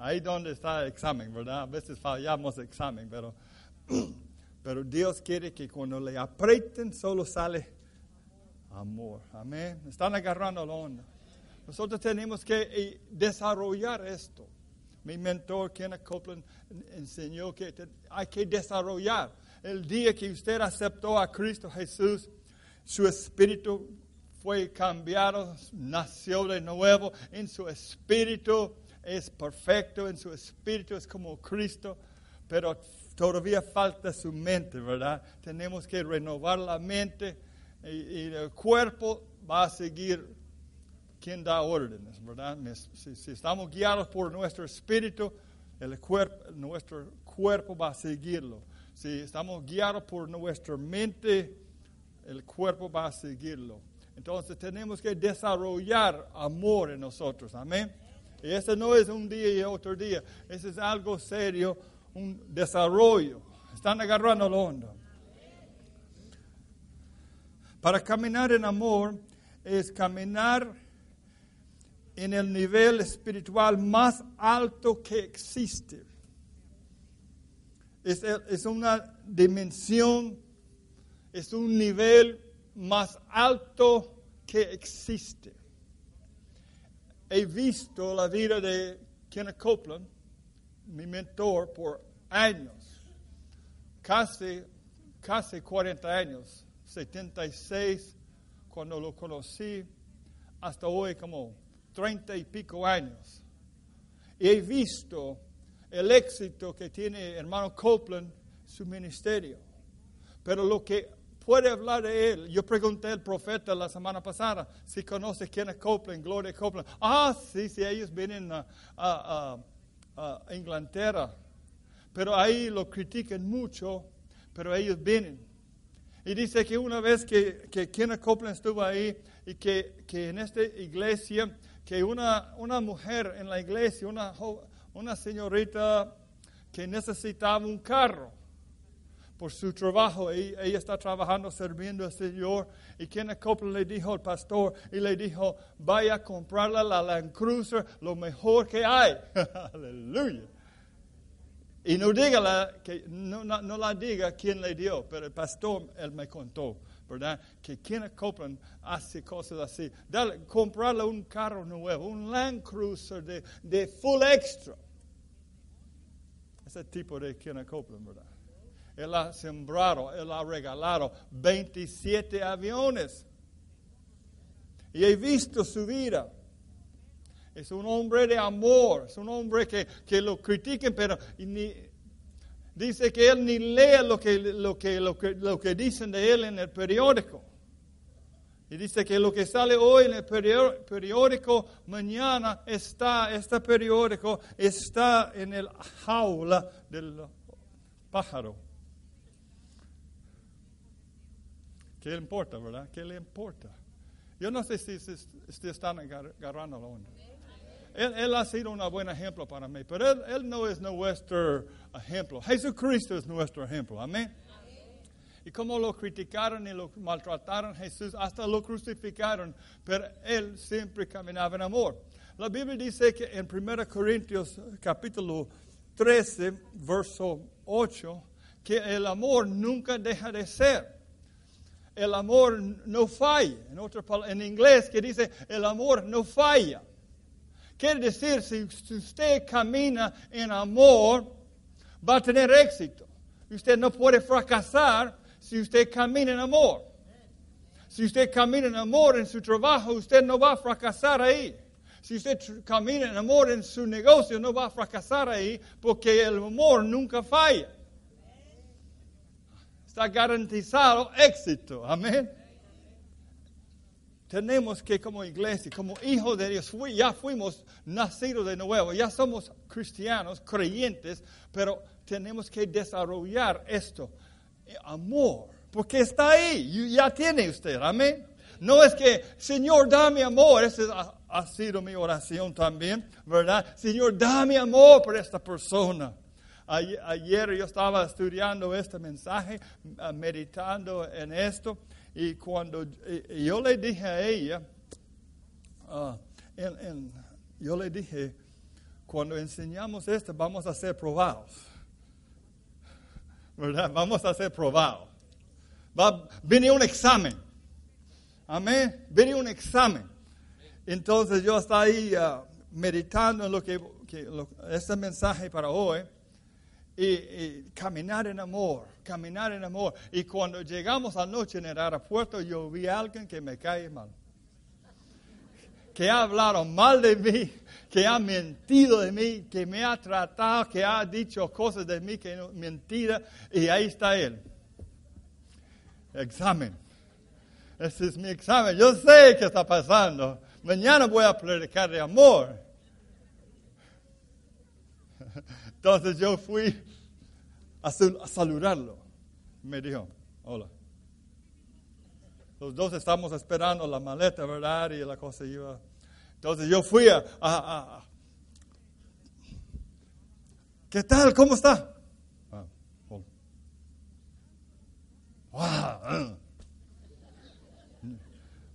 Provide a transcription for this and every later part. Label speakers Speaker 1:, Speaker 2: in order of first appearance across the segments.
Speaker 1: ahí donde está el examen, ¿verdad? A veces fallamos el examen, pero, pero Dios quiere que cuando le aprieten solo sale amor. Amén. Están agarrando la onda. Nosotros tenemos que eh, desarrollar esto. Mi mentor, Kenneth Copeland, enseñó que hay que desarrollar. El día que usted aceptó a Cristo Jesús, su espíritu fue cambiado, nació de nuevo, en su espíritu es perfecto, en su espíritu es como Cristo, pero todavía falta su mente, ¿verdad? Tenemos que renovar la mente y, el cuerpo va a seguir quien da órdenes, ¿verdad? Si, estamos guiados por nuestro espíritu, el cuerpo, nuestro cuerpo va a seguirlo. Si estamos guiados por nuestra mente, el cuerpo va a seguirlo. Entonces tenemos que desarrollar amor en nosotros. Amén. Y ese no es un día y otro día. Ese es algo serio, un desarrollo. Están agarrando la onda. Para caminar en amor es caminar en el nivel espiritual más alto que existe. Es, es una dimensión, es un nivel más alto que existe. He visto la vida de Kenneth Copeland, mi mentor, por años, casi, casi 40 años, 76 cuando lo conocí, hasta hoy como 30 y pico años. Y he visto el éxito que tiene hermano Copeland, su ministerio. Pero lo que puede hablar de él. Yo pregunté al profeta la semana pasada si conoce quién es Copeland, Gloria Copeland. Ah, sí, sí, ellos vienen a, Inglaterra. Pero ahí lo critican mucho, pero ellos vienen. Y dice que una vez que, que Kenneth Copeland estuvo ahí y que, que en esta iglesia, que una, una mujer en la iglesia, una, una señorita que necesitaba un carro por su trabajo. Ella, está trabajando, sirviendo al Señor. Y Kenneth Copeland le dijo al pastor y le dijo, vaya a comprarla la Land Cruiser, lo mejor que hay. Aleluya. Y no, diga que, no, no, la diga quién le dio, pero el pastor, él me contó, ¿verdad? Que Kenneth Copeland hace cosas así. Dale, comprarle un carro nuevo, un Land Cruiser de, de full extra. Ese tipo de Kenneth Copeland, ¿verdad? Él ha sembrado, Él ha regalado 27 aviones. Y he visto su vida. Es un hombre de amor, es un hombre que, que lo critiquen, pero ni, dice que él ni lee lo que, lo, que, lo, que, lo que dicen de él en el periódico. Y dice que lo que sale hoy en el periódico, mañana está, este periódico está en el jaula del pájaro. ¿Qué le importa, verdad? ¿Qué le importa? Yo no sé si, si, están agarrando la onda. Él, ha sido un buen ejemplo para mí, pero él, no es nuestro ejemplo. Jesucristo es nuestro ejemplo. Amén. Y como lo criticaron y lo maltrataron Jesús, hasta lo crucificaron, pero él siempre caminaba en amor. La Biblia dice que en 1 Corintios capítulo 13, verso 8, que el amor nunca deja de ser el amor no falla. En, en inglés que dice, el amor no falla. Quiere decir, si, usted camina en amor, va a tener éxito. Usted no puede fracasar si usted camina en amor. Si usted camina en amor en su trabajo, usted no va a fracasar ahí. Si usted camina en amor en su negocio, no va a fracasar ahí, porque el amor nunca falla está garantizado éxito. Amén. Tenemos que como iglesia, como hijos de Dios, ya fuimos nacidos de nuevo, ya somos cristianos, creyentes, pero tenemos que desarrollar esto, amor, porque está ahí, ya tiene usted, amén. No es que, Señor, dame amor, esa ha sido mi oración también, ¿verdad? Señor, dame amor por esta persona. Ayer yo estaba estudiando este mensaje, ah, meditando en esto, y cuando yo le dije a ella, ah, yo le dije, cuando enseñamos esto vamos a ser probados. ¿Verdad? Vamos a ser probados. Va, viene un examen. Amén. Viene un examen. Entonces yo estaba ahí uh, meditando en lo que, que lo, este mensaje para hoy. Y, caminar en amor, caminar en amor. Y cuando llegamos anoche en el aeropuerto, yo vi a alguien que me cae mal. Que ha hablado mal de mí, que ha mentido de mí, que me ha tratado, que ha dicho cosas de mí que no mentira. Y ahí está él. Examen. Ese es mi examen. Yo sé qué está pasando. Mañana voy a predicar de amor. Entonces yo fui a, saludarlo. Me dijo, hola. Los dos estamos esperando la maleta, ¿verdad? Y la cosa iba. Entonces yo fui a, ¿Qué tal? ¿Cómo está? Ah, wow.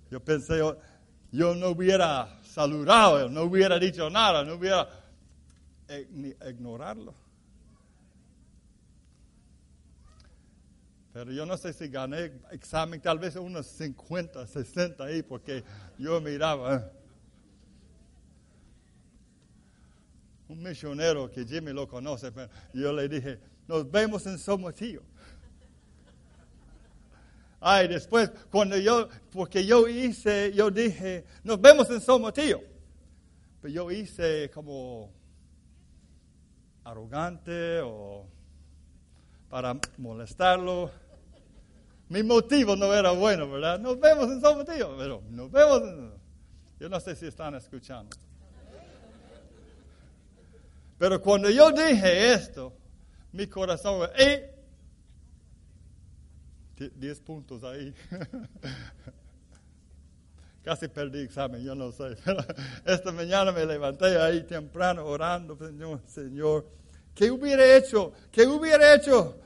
Speaker 1: Yo pensé, yo, yo no hubiera saludado, no hubiera dicho nada, no hubiera ignorarlo. Pero yo no sé si gané examen, tal vez unos 50, 60 ahí, porque yo miraba. ¿eh? Un misionero que Jimmy lo conoce, yo le dije, nos vemos en Somotillo. Ay, después, cuando yo, porque yo hice, yo dije, nos vemos en Somotillo. Pero yo hice como arrogante o para molestarlo. Mi motivo no era bueno, ¿verdad? Nos vemos en Somotillo, pero nos vemos en... Yo no sé si están escuchando. Pero cuando yo dije esto, mi corazón, ¡eh! 10 puntos ahí. Casi perdí examen, yo no sé. esta mañana me levanté ahí temprano orando, Señor, Señor, ¿qué hubiera hecho? ¿Qué hubiera hecho?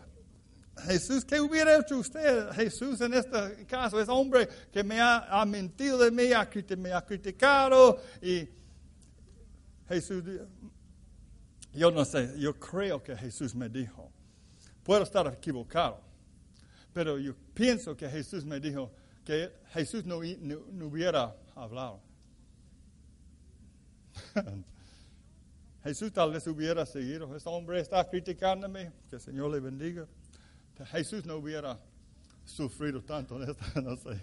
Speaker 1: Jesús, ¿qué hubiera hecho usted? Jesús en este caso es hombre que me ha, mentido de mí, me ha criticado y Jesús, yo no sé, yo creo que Jesús me dijo, puedo estar equivocado, pero yo pienso que Jesús me dijo que Jesús no, no, hubiera hablado. Jesús tal vez hubiera seguido. Este hombre está criticándome. Que el Señor le bendiga. Jesús no hubiera sufrido tanto en esto. No sé.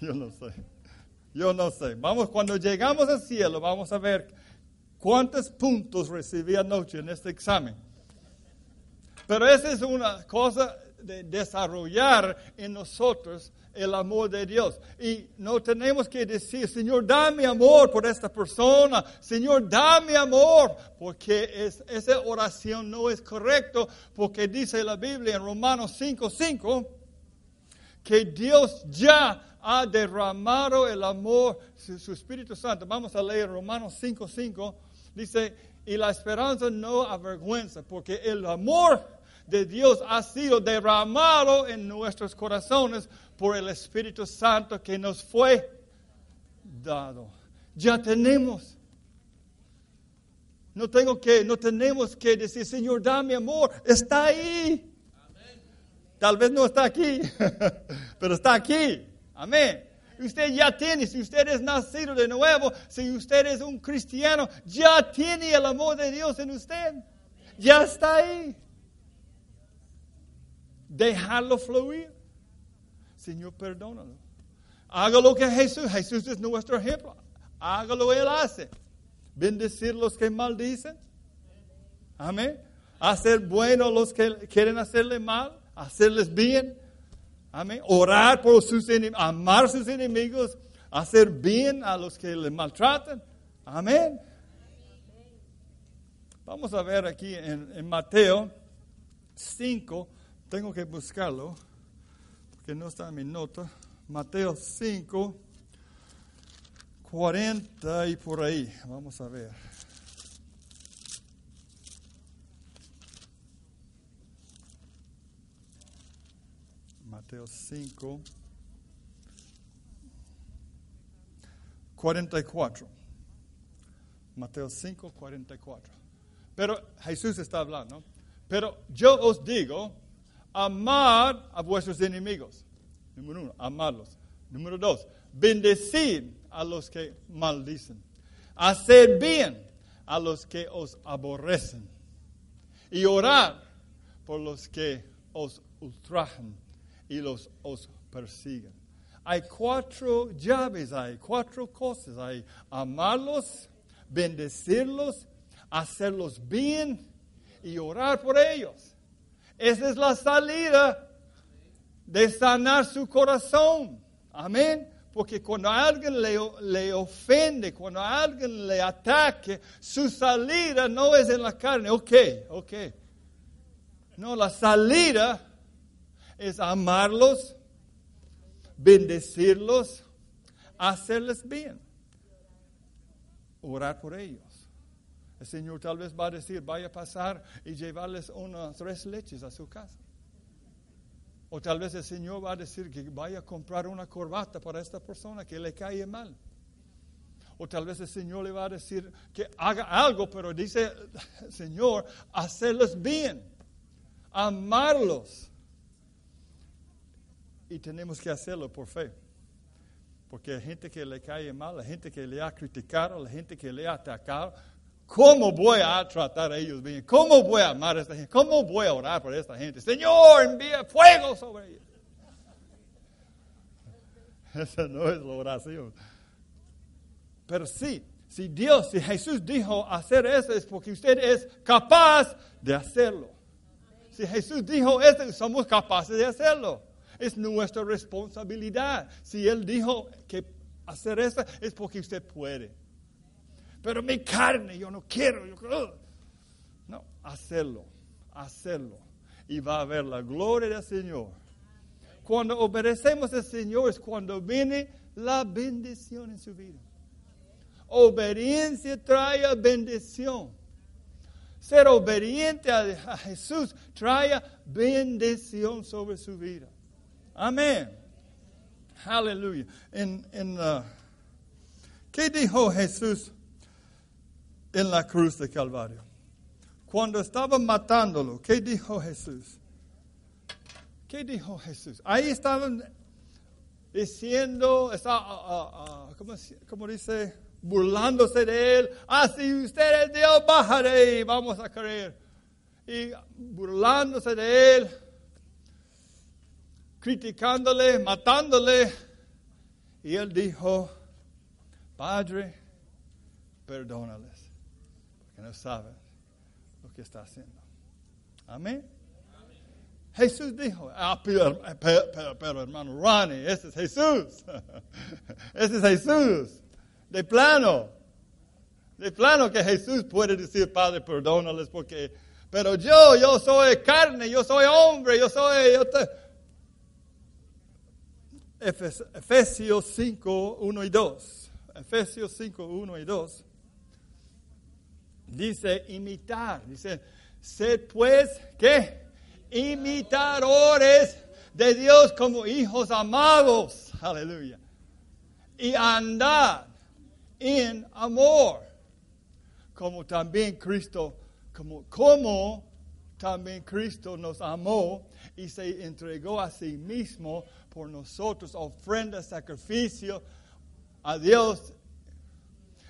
Speaker 1: Yo no sé. Yo no sé. Vamos, cuando llegamos al cielo, vamos a ver cuántos puntos recibí anoche en este examen. Pero esa es una cosa de desarrollar en nosotros el amor de Dios. Y no tenemos que decir, Señor, dame amor por esta persona, Señor, dame amor, porque es, esa oración no es correcta, porque dice la Biblia en Romanos 5:5 que Dios ya ha derramado el amor, su, su Espíritu Santo. Vamos a leer Romanos 5:5. Dice, y la esperanza no avergüenza, porque el amor de Dios ha sido derramado en nuestros corazones por el Espíritu Santo que nos fue dado. Ya tenemos. No tengo que, no tenemos que decir, Señor, dame amor. Está ahí. Tal vez no está aquí, pero está aquí. Amén. Usted ya tiene, si usted es nacido de nuevo, si usted es un cristiano, ya tiene el amor de Dios en usted. Ya está ahí dejarlo fluir. Señor, perdónalo. Haga lo que Jesús, Jesús es nuestro ejemplo. Hágalo, Él hace. Bendecir los que maldicen. Amén. Hacer bueno los que quieren hacerle mal. Hacerles bien. Amén. Orar por sus enemigos. Amar a sus enemigos. Hacer bien a los que le maltratan. Amén. Vamos a ver aquí en, en Mateo 5 tengo que buscarlo, porque no está en mi nota. Mateo 5, 40 y por ahí. Vamos a ver. Mateo 5, 44. Mateo 5, 44. Pero Jesús está hablando. Pero yo os digo, amad a vuestros enemigos. Número uno, amarlos. Número dos, bendecid a los que maldicen. Hacer bien a los que os aborrecen. Y orar por los que os ultrajan y los os persiguen. Hay cuatro llaves, hay cuatro cosas. Hay amarlos, bendecirlos, hacerlos bien y orar por ellos. Esa es la salida de sanar su corazón. Amén. Porque cuando alguien le, le, ofende, cuando alguien le ataque, su salida no es en la carne. Ok, ok. No, la salida es amarlos, bendecirlos, hacerles bien, orar por ellos. El Señor tal vez va a decir, vaya a pasar y llevarles unas tres leches a su casa. O tal vez el Señor va a decir que vaya a comprar una corbata para esta persona que le cae mal. O tal vez el Señor le va a decir que haga algo, pero dice, Señor, hacerles bien, amarlos. Y tenemos que hacerlo por fe. Porque hay gente que le cae mal, la gente que le ha criticado, la gente que le ha atacado. ¿Cómo voy a tratar a ellos bien? ¿Cómo voy a amar a esta gente? ¿Cómo voy a orar por esta gente? Señor, envía fuego sobre ellos. Esa no es la oración. Pero sí, si Dios, si Jesús dijo hacer eso es porque usted es capaz de hacerlo. Si Jesús dijo eso, somos capaces de hacerlo es nuestra responsabilidad. Si Él dijo que hacer eso es porque usted puede. Pero mi carne, yo no quiero. Yo, no, hacerlo, hacerlo. Y va a ver la gloria del Señor. Cuando obedecemos al Señor es cuando viene la bendición en su vida. Obediencia trae bendición. Ser obediente a Jesús trae bendición sobre su vida. Amén. Aleluya. En, en, uh, ¿Qué dijo Jesús en la cruz de Calvario? Cuando estaban matándolo, ¿qué dijo Jesús? ¿Qué dijo Jesús? Ahí estaban diciendo, está, uh, uh, ¿cómo, ¿cómo, dice? Burlándose de él. Ah, si usted Dios, bajaré y vamos a creer. Y burlándose de él criticándole, matándole. Y él dijo, Padre, perdónales, no saben lo que está haciendo. Amén. Jesús dijo, ah, pero, pero, hermano Ronnie, ese es Jesús. ese es Jesús. De plano. De plano que Jesús puede decir, Padre, perdónales porque... Pero yo, yo soy carne, yo soy hombre, yo soy... Yo Efesios 5, 1 y 2. Efesios 5, 1 y 2. Dice imitar. Dice, sed pues, ¿qué? Imitadores de Dios como hijos amados. Aleluya. Y andar en amor. Como también Cristo, como, como también Cristo nos amó y se entregó a sí mismo por nosotros, ofrenda, sacrificio a Dios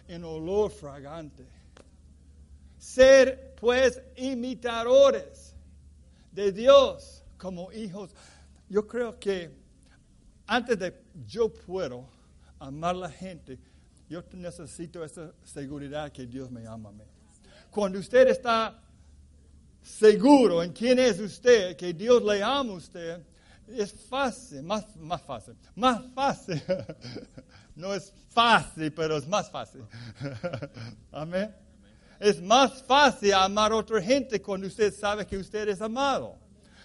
Speaker 1: en olor fragante. Ser pues imitadores de Dios como hijos. Yo creo que antes de yo puedo amar a la gente, yo necesito esa seguridad que Dios me ama a mí. Cuando usted está seguro en quién es usted, que Dios le ama a usted, es fácil, más, más fácil, más fácil. No es fácil, pero es más fácil. Amén. Es más fácil amar a otra gente cuando usted sabe que usted es amado.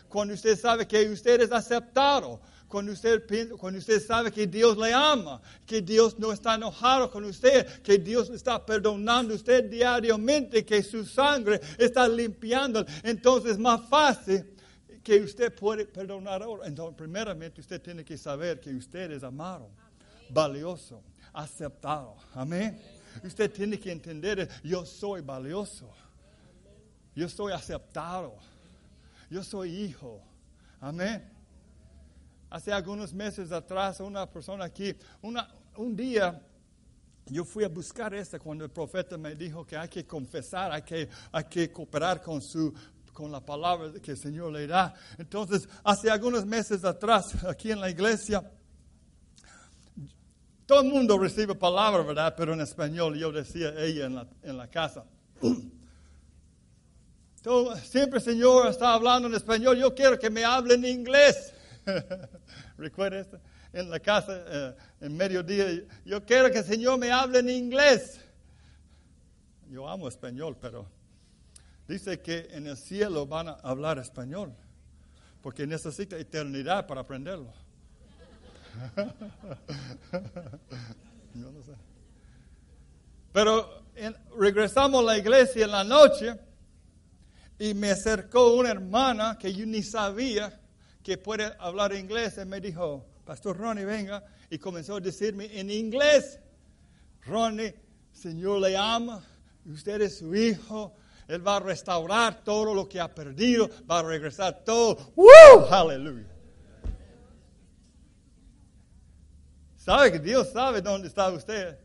Speaker 1: Cuando usted sabe que usted es aceptado. Cuando usted, cuando usted sabe que Dios le ama, que Dios no está enojado con usted, que Dios está perdonando usted diariamente, que su sangre está limpiando, entonces es más fácil que usted puede perdonar ahora. Entonces, primeramente, usted tiene que saber que usted es amado, valioso, aceptado. Amén. Usted tiene que entender, yo soy valioso. Yo soy aceptado. Yo soy hijo. Amén. Hace algunos meses atrás, una persona aquí, una, un día, yo fui a buscar esta cuando el profeta me dijo que hay que confesar, hay que, hay que cooperar con, su, con la palabra que el Señor le da. Entonces, hace algunos meses atrás, aquí en la iglesia, todo el mundo recibe palabra, ¿verdad? Pero en español, yo decía ella en la, en la casa. siempre el Señor está hablando en español, yo quiero que me hable en inglés. ¿Recuerda esto? En la casa, eh, en mediodía, yo quiero que el Señor me hable en inglés. Yo amo español, pero dice que en el cielo van a hablar español, porque necesita eternidad para aprenderlo. no sé. Pero regresamos a la iglesia en la noche y me acercó una hermana que yo ni sabía que puede hablar inglés y me dijo, Pastor Ronnie, venga, y comenzó a decirme en inglés, Ronnie, Señor le ama, usted es su hijo, Él va a restaurar todo lo que ha perdido, va a regresar todo. ¡Woo! Aleluya. ¿Sabe que Dios sabe dónde está usted?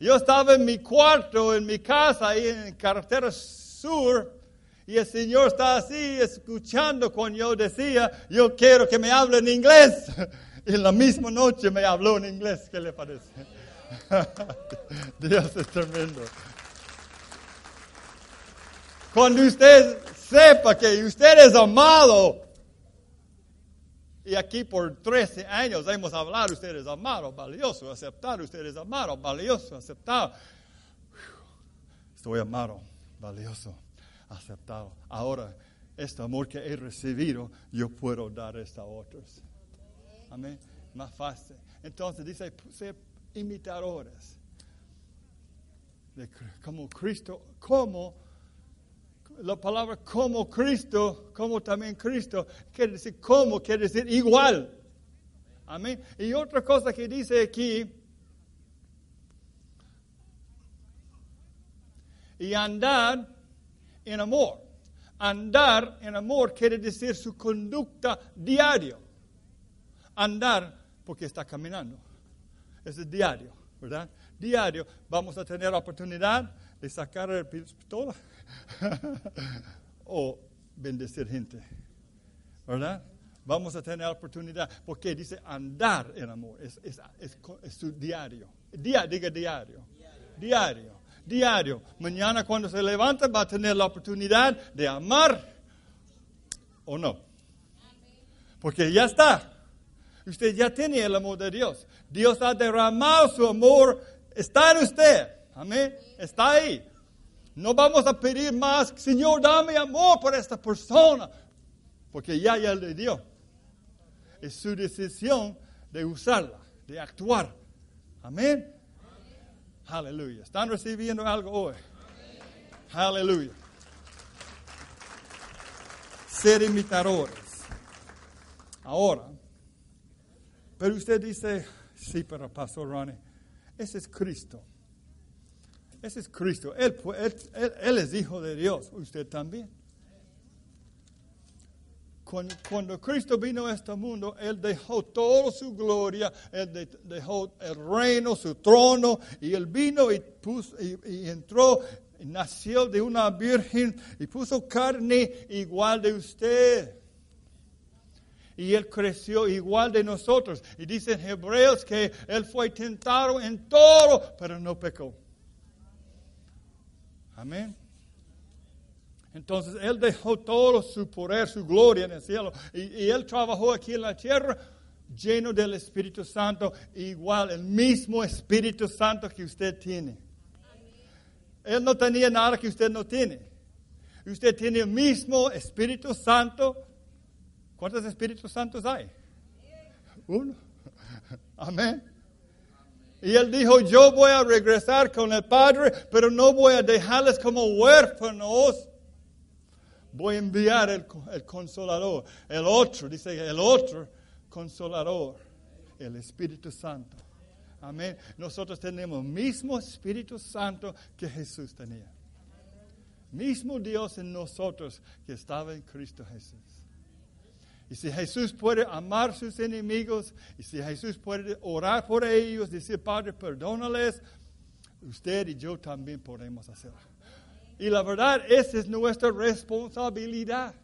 Speaker 1: Yo estaba en mi cuarto, en mi casa, ahí en carretera sur, y el Señor está así escuchando cuando yo decía, yo quiero que me hable en inglés. Y la misma noche me habló en inglés. ¿Qué le parece? Dios es tremendo. Cuando usted sepa que usted es amado, y aquí por 13 años hemos hablado, usted es amado, valioso, aceptado, usted es amado, valioso, aceptado. Estoy amado, valioso aceptado. Ahora, este amor que he recibido, yo puedo dar esto a otros. Amén. Más fácil. Entonces dice, ser imitadores. Como Cristo, como la palabra como Cristo, como también Cristo, quiere decir como, quiere decir igual. Amén. Y otra cosa que dice aquí, y andar en amor. Andar en amor quiere decir su conducta diario. Andar porque está caminando. Es diario, ¿verdad? Diario vamos a tener oportunidad de sacar el pistola o bendecir gente, ¿verdad? Vamos a tener la oportunidad, porque dice andar en amor, es, su diario. diga diario. diario diario. Mañana cuando se levanta va a tener la oportunidad de amar o no. Porque ya está. Usted ya tiene el amor de Dios. Dios ha derramado su amor. Está en usted. Amén. Está ahí. No vamos a pedir más, Señor, dame amor por esta persona. Porque ya, ya le dio. Es su decisión de usarla, de actuar. Amén. Aleluya. ¿Están recibiendo algo hoy? Aleluya. Ser imitadores. Ahora, pero usted dice, sí, pero Pastor Ronnie, ese es Cristo. Ese es Cristo. él, es hijo de Dios. Usted también. Cuando, Cristo vino a este mundo, Él dejó toda su gloria, Él dejó el reino, su trono, y Él vino y, y, entró, y nació de una virgen y puso carne igual de usted. Y Él creció igual de nosotros. Y dicen Hebreos que Él fue tentado en todo, pero no pecó. Amén. Entonces Él dejó todo su poder, su gloria en el cielo. Y, Él trabajó aquí en la tierra lleno del Espíritu Santo, igual, el mismo Espíritu Santo que usted tiene. Él no tenía nada que usted no tiene. Usted tiene el mismo Espíritu Santo. ¿Cuántos Espíritus Santos hay? Uno. Amén. Y él dijo, yo voy a regresar con el Padre, pero no voy a dejarles como huérfanos voy a enviar el, consolador. El otro, dice el otro consolador, el Espíritu Santo. Amén. Nosotros tenemos el mismo Espíritu Santo que Jesús tenía. Mismo Dios en nosotros que estaba en Cristo Jesús. Y si Jesús puede amar a sus enemigos, y si Jesús puede orar por ellos, decir, Padre, perdónales, usted y yo también podemos hacerlo. Y la verdad, esa es nuestra responsabilidad.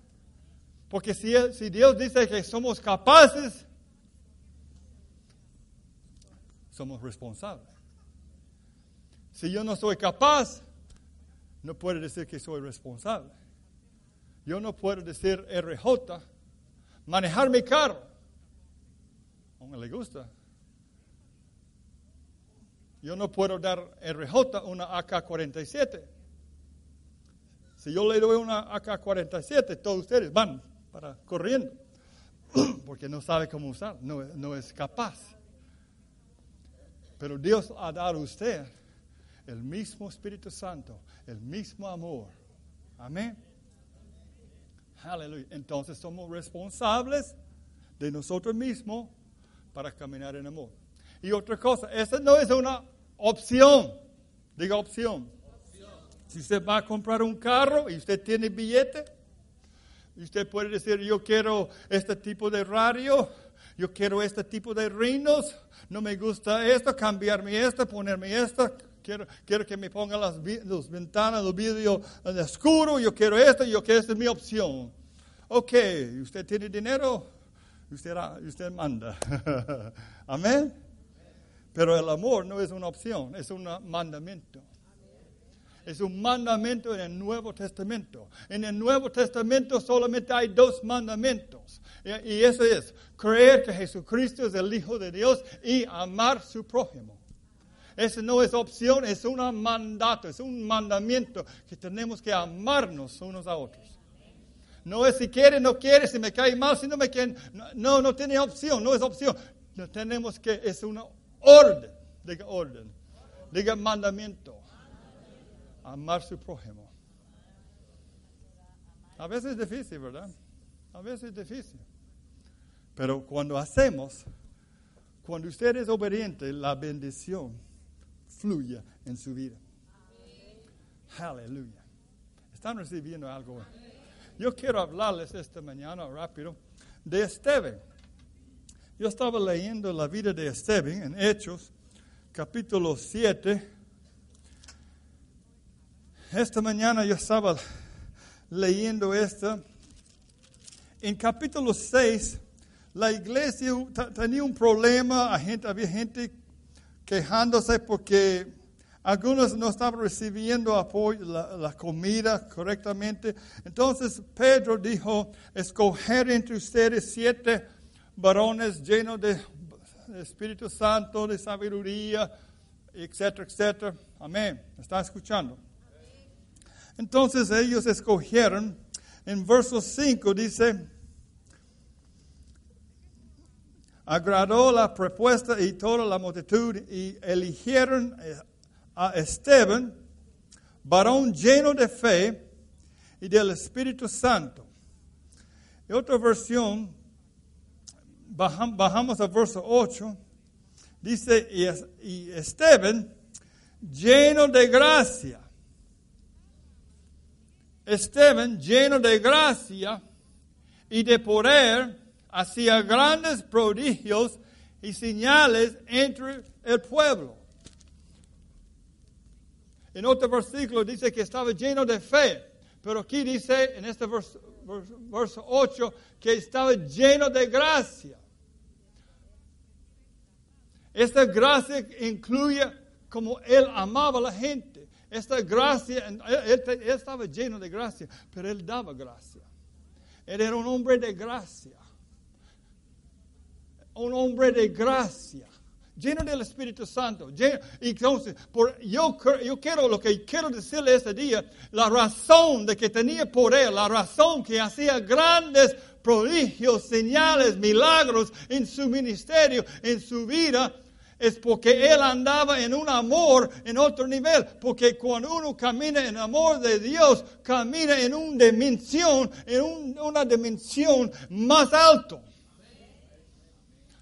Speaker 1: Porque si, si Dios dice que somos capaces, somos responsables. Si yo no soy capaz, no puedo decir que soy responsable. Yo no puedo decir RJ, manejar mi carro. A uno le gusta. Yo no puedo dar RJ una AK-47. Si yo le doy una AK-47, todos ustedes van para corriendo, porque no sabe cómo usar, no, no es capaz. Pero Dios ha dado a usted el mismo Espíritu Santo, el mismo amor. Amén. Aleluya. Entonces somos responsables de nosotros mismos para caminar en amor. Y otra cosa, esa no es una opción. Diga opción. Si usted va a comprar un carro y usted tiene billete, usted puede decir, yo quiero este tipo de radio, yo quiero este tipo de rinos, no me gusta esto, cambiarme esto, ponerme esto, quiero, quiero que me pongan las, ventanas, los vidrios en oscuro, yo quiero esto, yo quiero, esta es mi opción. Ok, usted tiene dinero, usted, usted manda. Amén. Pero el amor no es una opción, es un mandamiento. Es un mandamiento en el Nuevo Testamento. En el Nuevo Testamento solamente hay dos mandamientos. Y eso es creer que Jesucristo es el Hijo de Dios y amar su prójimo. Eso no es opción, es un mandato, es un mandamiento que tenemos que amarnos unos a otros. No es si quiere, no quiere, si me cae mal, si no me quiere. No, no tiene opción, no es opción. No tenemos que, es una orden. Diga orden. Diga mandamiento. Amar su prójimo. A veces es difícil, ¿verdad? A veces es difícil. Pero cuando hacemos, cuando usted es obediente, la bendición fluye en su vida. Aleluya. ¿Están recibiendo algo? Yo quiero hablarles esta mañana rápido de Esteban. Yo estaba leyendo la vida de Esteban en Hechos, capítulo 7. Esta mañana yo estaba leyendo esto. En capítulo 6, la iglesia tenía un problema, había gente quejándose porque algunos no estaban recibiendo apoyo, la, comida correctamente. Entonces Pedro dijo, escoger entre ustedes siete varones llenos de Espíritu Santo, de sabiduría, etcétera, etcétera. Amén. ¿Está escuchando? Entonces ellos escogieron, en verso 5 dice, agradó la propuesta y toda la multitud y eligieron eh, a Esteban, varón lleno de fe y del Espíritu Santo. En otra versión, bajamos al verso 8, dice, y Esteban, lleno de gracia. Esteban, lleno de gracia y de poder, hacía grandes prodigios y señales entre el pueblo. En otro versículo dice que estaba lleno de fe, pero aquí dice en este verso, verso 8 que estaba lleno de gracia. Esta gracia incluye como él amaba a la gente. Esta gracia, él, él, estaba lleno de gracia, pero él daba gracia. Él era un hombre de gracia. Un hombre de gracia lleno del Espíritu Santo. y entonces, por, yo, yo quiero, lo que quiero decirle este día, la razón de que tenía poder, la razón que hacía grandes prodigios, señales, milagros en su ministerio, en su vida, es porque él andaba en un amor en otro nivel. Porque cuando uno camina en amor de Dios, camina en una dimensión, en una dimensión más alto.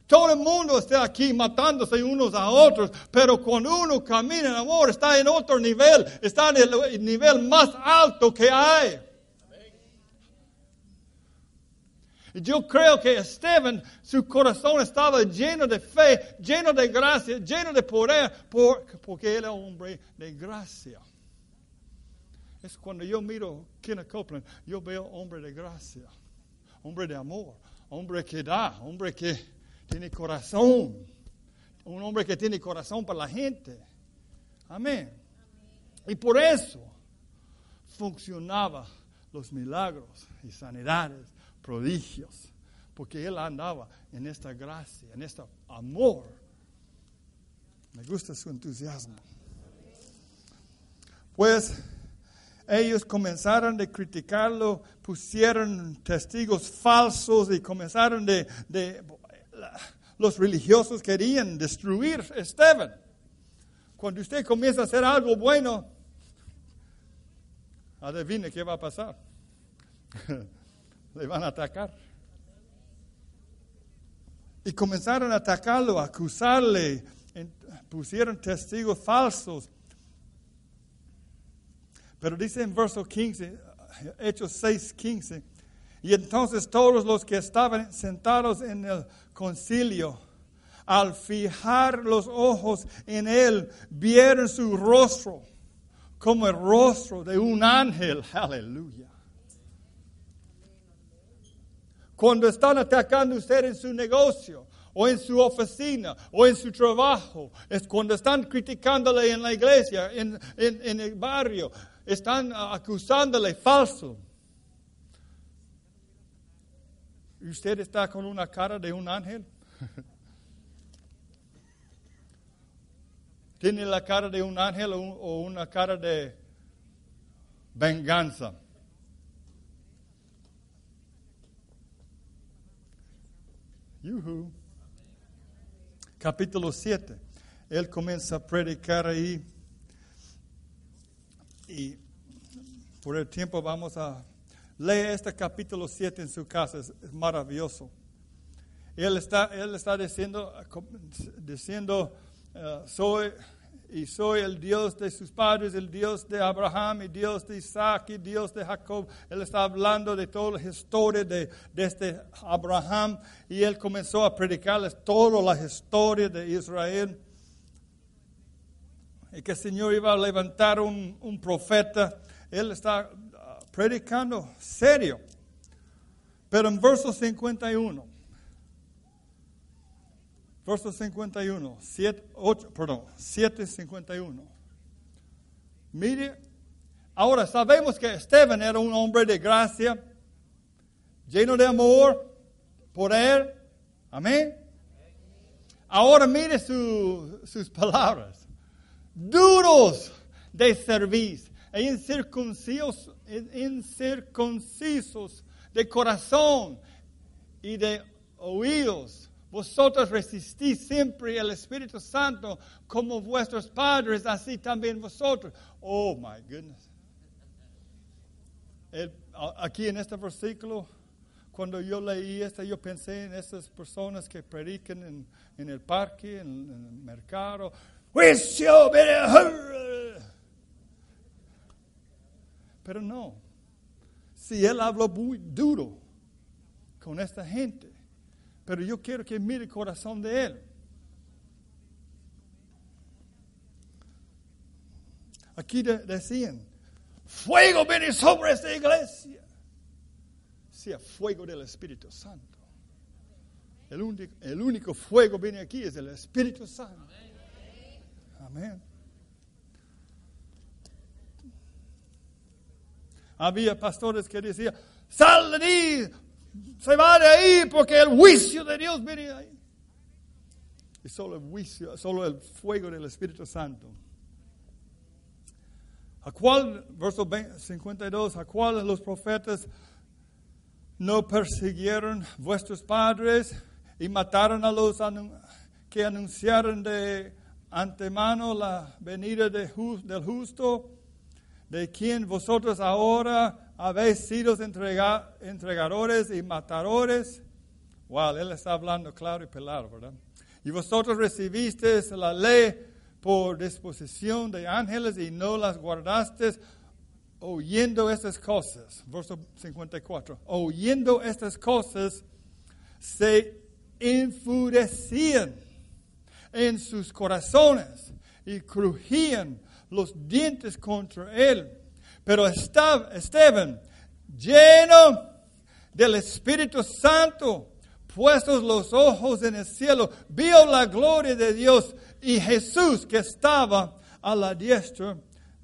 Speaker 1: Todo el mundo está aquí matándose unos a otros, pero cuando uno camina en amor está en otro nivel, está en el nivel más alto que hay. Yo creo que Esteban, su corazón estaba lleno de fe, lleno de gracia, lleno de poder, porque era hombre de gracia. Es cuando yo miro Kenneth Copeland, yo veo hombre de gracia, hombre de amor, hombre que da, hombre que tiene corazón, un hombre que tiene corazón para la gente. Amén. Y por eso funcionaba los milagros y sanidades prodigios, porque él andaba en esta gracia, en este amor. Me gusta su entusiasmo. Pues ellos comenzaron a criticarlo, pusieron testigos falsos y comenzaron de, de los religiosos querían destruir a Esteban. Cuando usted comienza a hacer algo bueno, adivine qué va a pasar. le van a atacar. Y comenzaron a atacarlo, a acusarle, pusieron testigos falsos. Pero dice en verso 15, Hechos 6, 15, y entonces todos los que estaban sentados en el concilio, al fijar los ojos en él, vieron su rostro como el rostro de un ángel. Aleluya. Cuando están atacando usted en su negocio, o en su oficina, o en su trabajo, es cuando están criticándole en la iglesia, en, en el barrio, están acusándole falso. ¿Y usted está con una cara de un ángel? ¿Tiene la cara de un ángel o una cara de venganza? Capítulo 7. Él comienza a predicar ahí. Y por el tiempo vamos a leer este capítulo 7 en su casa. Es, maravilloso. Él está, él está diciendo, diciendo uh, soy y soy el Dios de sus padres, el Dios de Abraham, y Dios de Isaac, y Dios de Jacob. Él está hablando de toda la historia de, este Abraham y él comenzó a predicarles toda la historia de Israel. Y que el Señor iba a levantar un, un profeta. Él está predicando serio. Pero en verso 51 verso 51, 7, 8, perdón, 751. Mire, ahora sabemos que Esteban era un hombre de gracia, lleno de amor, poder, amén. Ahora mire sus palabras, duros de servicio e incircuncisos, incircuncisos de corazón y de oídos vosotros resistís siempre al Espíritu Santo como vuestros padres, así también vosotros. Oh, my goodness. aquí en este versículo, cuando yo leí esto, yo pensé en esas personas que predican en, en el parque, en, en, el mercado. Pero no. Si él habló muy duro con esta gente, pero yo quiero que mire el corazón de Él. Aquí decían, fuego viene sobre esta iglesia. Sea fuego del Espíritu Santo. El único, el único fuego viene aquí es el Espíritu Santo. Amén. Había pastores que decían, sal de se va de ahí porque el juicio de Dios viene ahí. Y solo el juicio, solo el fuego del Espíritu Santo. ¿A cuál, verso 52, a cuál los profetas no persiguieron vuestros padres y mataron a los que anunciaron de antemano la venida de, del justo, de quien vosotros ahora habéis sido entregadores y matadores, Wow, él está hablando claro y pelado, ¿verdad? Y vosotros recibisteis la ley por disposición de ángeles y no las guardasteis oyendo estas cosas. Verso 54. Oyendo estas cosas, se enfurecían en sus corazones y crujían los dientes contra él. Pero Esteban, lleno del Espíritu Santo, puestos los ojos en el cielo, vio la gloria de Dios y Jesús que estaba a la diestra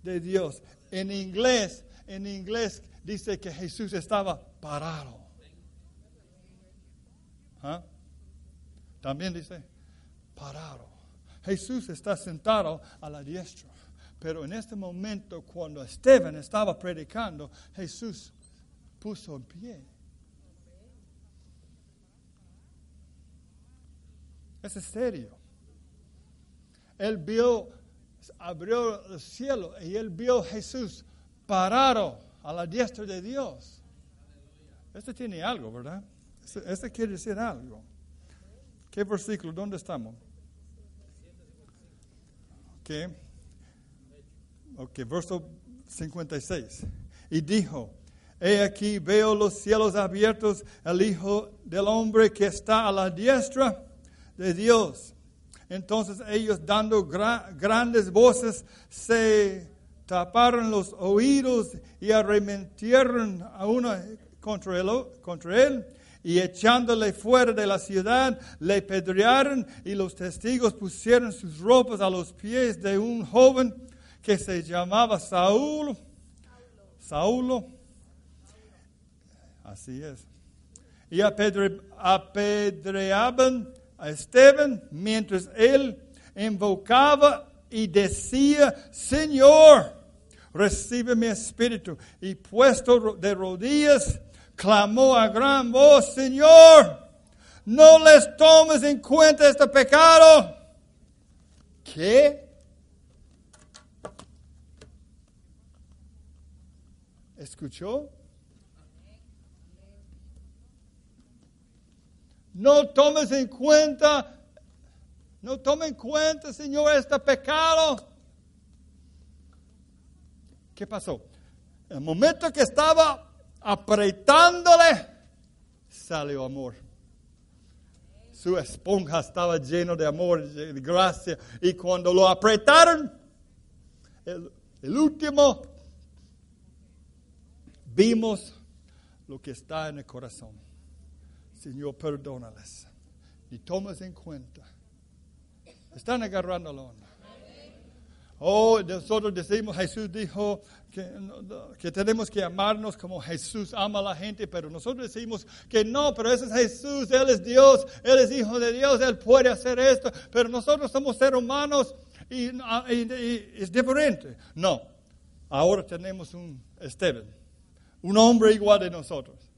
Speaker 1: de Dios. En inglés, en inglés dice que Jesús estaba parado. ¿Ah? También dice parado. Jesús está sentado a la diestra. Pero en este momento, cuando Esteban estaba predicando, Jesús puso en pie. Es serio. Él vio, abrió el cielo y él vio a Jesús parado a la diestra de Dios. Este tiene algo, ¿verdad? Este, este quiere decir algo. ¿Qué versículo? ¿Dónde estamos? Ok. Ok, verso 56. Y dijo, he aquí veo los cielos abiertos, el Hijo del Hombre que está a la diestra de Dios. Entonces ellos dando grandes voces se taparon los oídos y arremetieron a uno contra él, contra él y echándole fuera de la ciudad, le pedrearon y los testigos pusieron sus ropas a los pies de un joven que se llamaba Saúl. Saulo. Así es. Y apedreaban a Esteban mientras él invocaba y decía, Señor, recibe mi espíritu. Y puesto de rodillas, clamó a gran voz, Señor, no les tomes en cuenta este pecado. ¿Qué? ¿Escuchó? No tomes en cuenta, no tome en cuenta, Señor, este pecado. ¿Qué pasó? El momento que estaba apretándole, salió amor. Su esponja estaba lleno de amor, de gracia. Y cuando lo apretaron, el último, vimos lo que está en el corazón. Señor, perdónales. Y tomas en cuenta. Están onda. Oh, nosotros decimos, Jesús dijo que, que, tenemos que amarnos como Jesús ama a la gente, pero nosotros decimos que no, pero ese es Jesús, Él es Dios, Él es Hijo de Dios, Él puede hacer esto, pero nosotros somos seres humanos y, y es diferente. No, ahora tenemos un Esteban, un hombre igual de nosotros.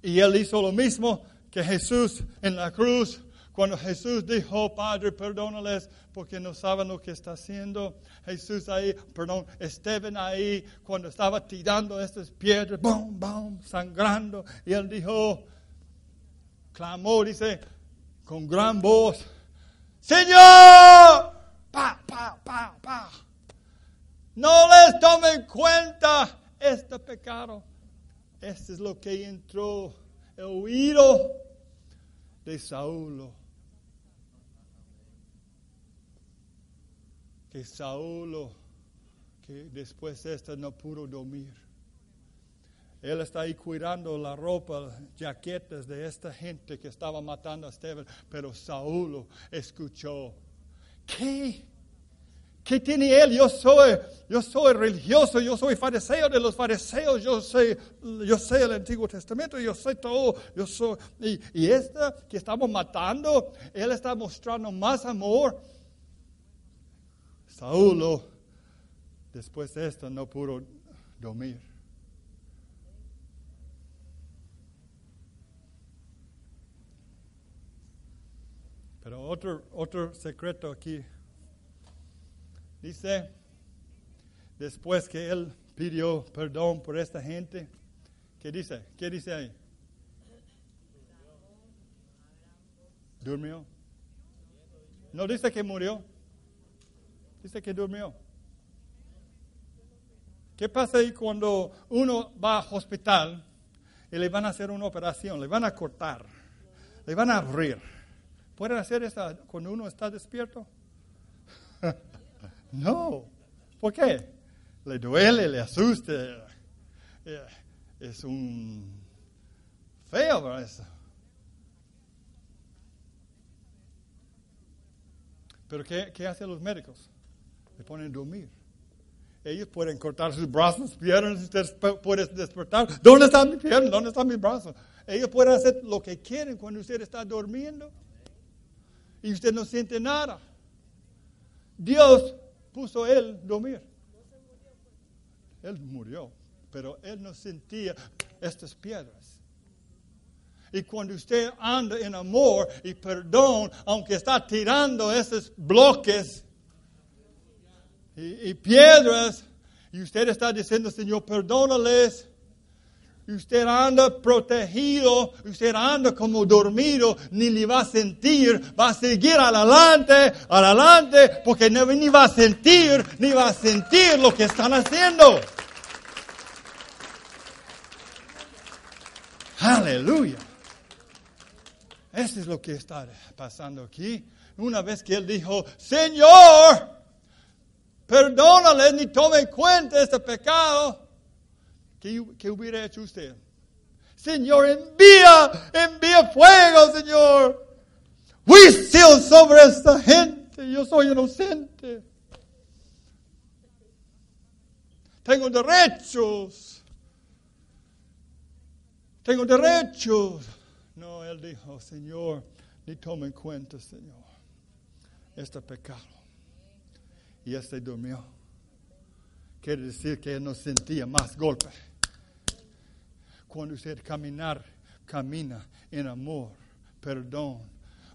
Speaker 1: Y él hizo lo mismo que Jesús en la cruz. Cuando Jesús dijo, Padre, perdónales porque no saben lo que está haciendo. Jesús ahí, perdón, Esteban ahí, cuando estaba tirando estas piedras, boom, boom, sangrando. Y él dijo, clamó, dice, con gran voz, Señor, pa, pa, pa, pa. No les tomen cuenta este pecado. Este es lo que entró el oído de Saúl. Que Saúl, que después de esto no pudo dormir. Él está ahí cuidando la ropa, jaquetas de esta gente que estaba matando a Esteban. Pero Saúl escuchó. ¿Qué? ¿Qué tiene él? Yo soy, yo soy religioso, yo soy fariseo de los fariseos, yo sé, yo sé el Antiguo Testamento, yo sé todo, yo soy. Y, esta que estamos matando, él está mostrando más amor. Saúl, después de esto, no pudo dormir. Pero otro, otro secreto aquí Dice, después que él pidió perdón por esta gente, ¿qué dice? ¿Qué dice ahí? Durmió. No dice que murió. Dice que durmió. ¿Qué pasa ahí cuando uno va al hospital y le van a hacer una operación, le van a cortar, le van a abrir? ¿Pueden hacer eso cuando uno está despierto? No. ¿Por qué? Le duele, le asusta. Eh, es un feo eso. Pero ¿qué, ¿qué hacen los médicos? Le ponen a dormir. Ellos pueden cortar sus brazos, piernas, usted puede despertar. ¿Dónde están mis piernas? ¿Dónde están mis brazos? Ellos pueden hacer lo que quieren cuando usted está durmiendo y usted no siente nada. Dios puso él dormir. Él murió, pero él no sentía estas piedras. Y cuando usted anda en amor y perdón, aunque está tirando esos bloques, y, piedras, y usted está diciendo, Señor, perdónales. Usted anda protegido, usted anda como dormido, ni le va a sentir, va a seguir adelante, adelante, porque ni va a sentir, ni va a sentir lo que están haciendo. Aleluya. Eso es lo que está pasando aquí. Una vez que él dijo, Señor, perdónale ni tome en cuenta este pecado. ¿Qué, hubiera hecho usted? Señor, envía, envía fuego, Señor. Juicio sobre esta gente. Yo soy inocente. Tengo derechos. Tengo derechos. No, él dijo, Señor, ni tome en cuenta, Señor, este pecado y este durmió. Quiere decir que él no sentía más golpe. Cuando usted caminar, camina en amor, perdón,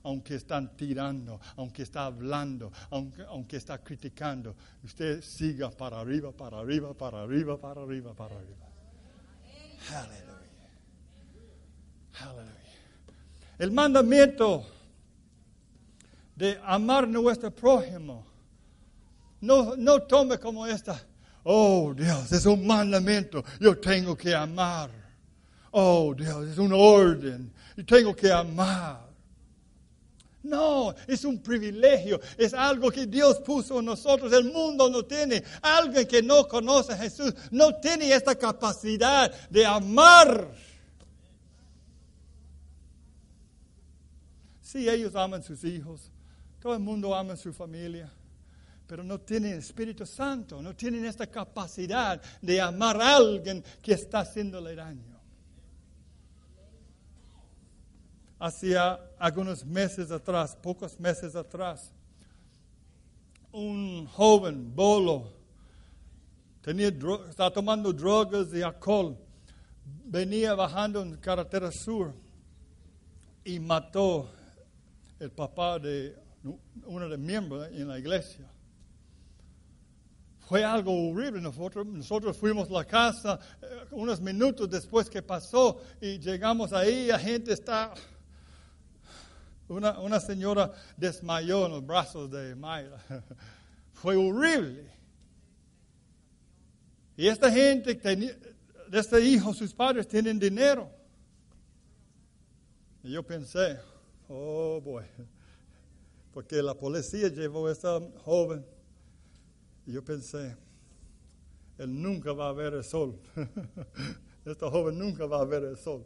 Speaker 1: aunque están tirando, aunque está hablando, aunque, aunque está criticando, usted siga para arriba, para arriba, para arriba, para arriba, para arriba. Aleluya. Aleluya. El mandamiento de amar nuestro prójimo no, no tome como esta. Oh Dios, es un mandamiento. Yo tengo que amar. Oh Dios, es un orden. Yo tengo que amar. No, es un privilegio, es algo que Dios puso en nosotros. El mundo no tiene. Alguien que no conoce a Jesús no tiene esta capacidad de amar. Sí, ellos aman sus hijos. Todo el mundo ama a su familia pero no tienen Espíritu Santo, no tienen esta capacidad de amar a alguien que está haciéndole daño. Hacía algunos meses atrás, pocos meses atrás, un joven, Bolo, tenía, estaba tomando drogas y alcohol, venía bajando en carretera sur y mató el papá de uno de los miembros en la iglesia fue algo horrible. Nosotros, nosotros fuimos a la casa eh, unos minutos después que pasó y llegamos ahí, la gente está... Una, una señora desmayó en los brazos de Mayra. Fue horrible. Y esta gente, de este hijo, sus padres tienen dinero. Y yo pensé, oh boy, porque la policía llevó a esta joven y yo pensé, él nunca va a ver el sol. Esta joven nunca va a ver el sol.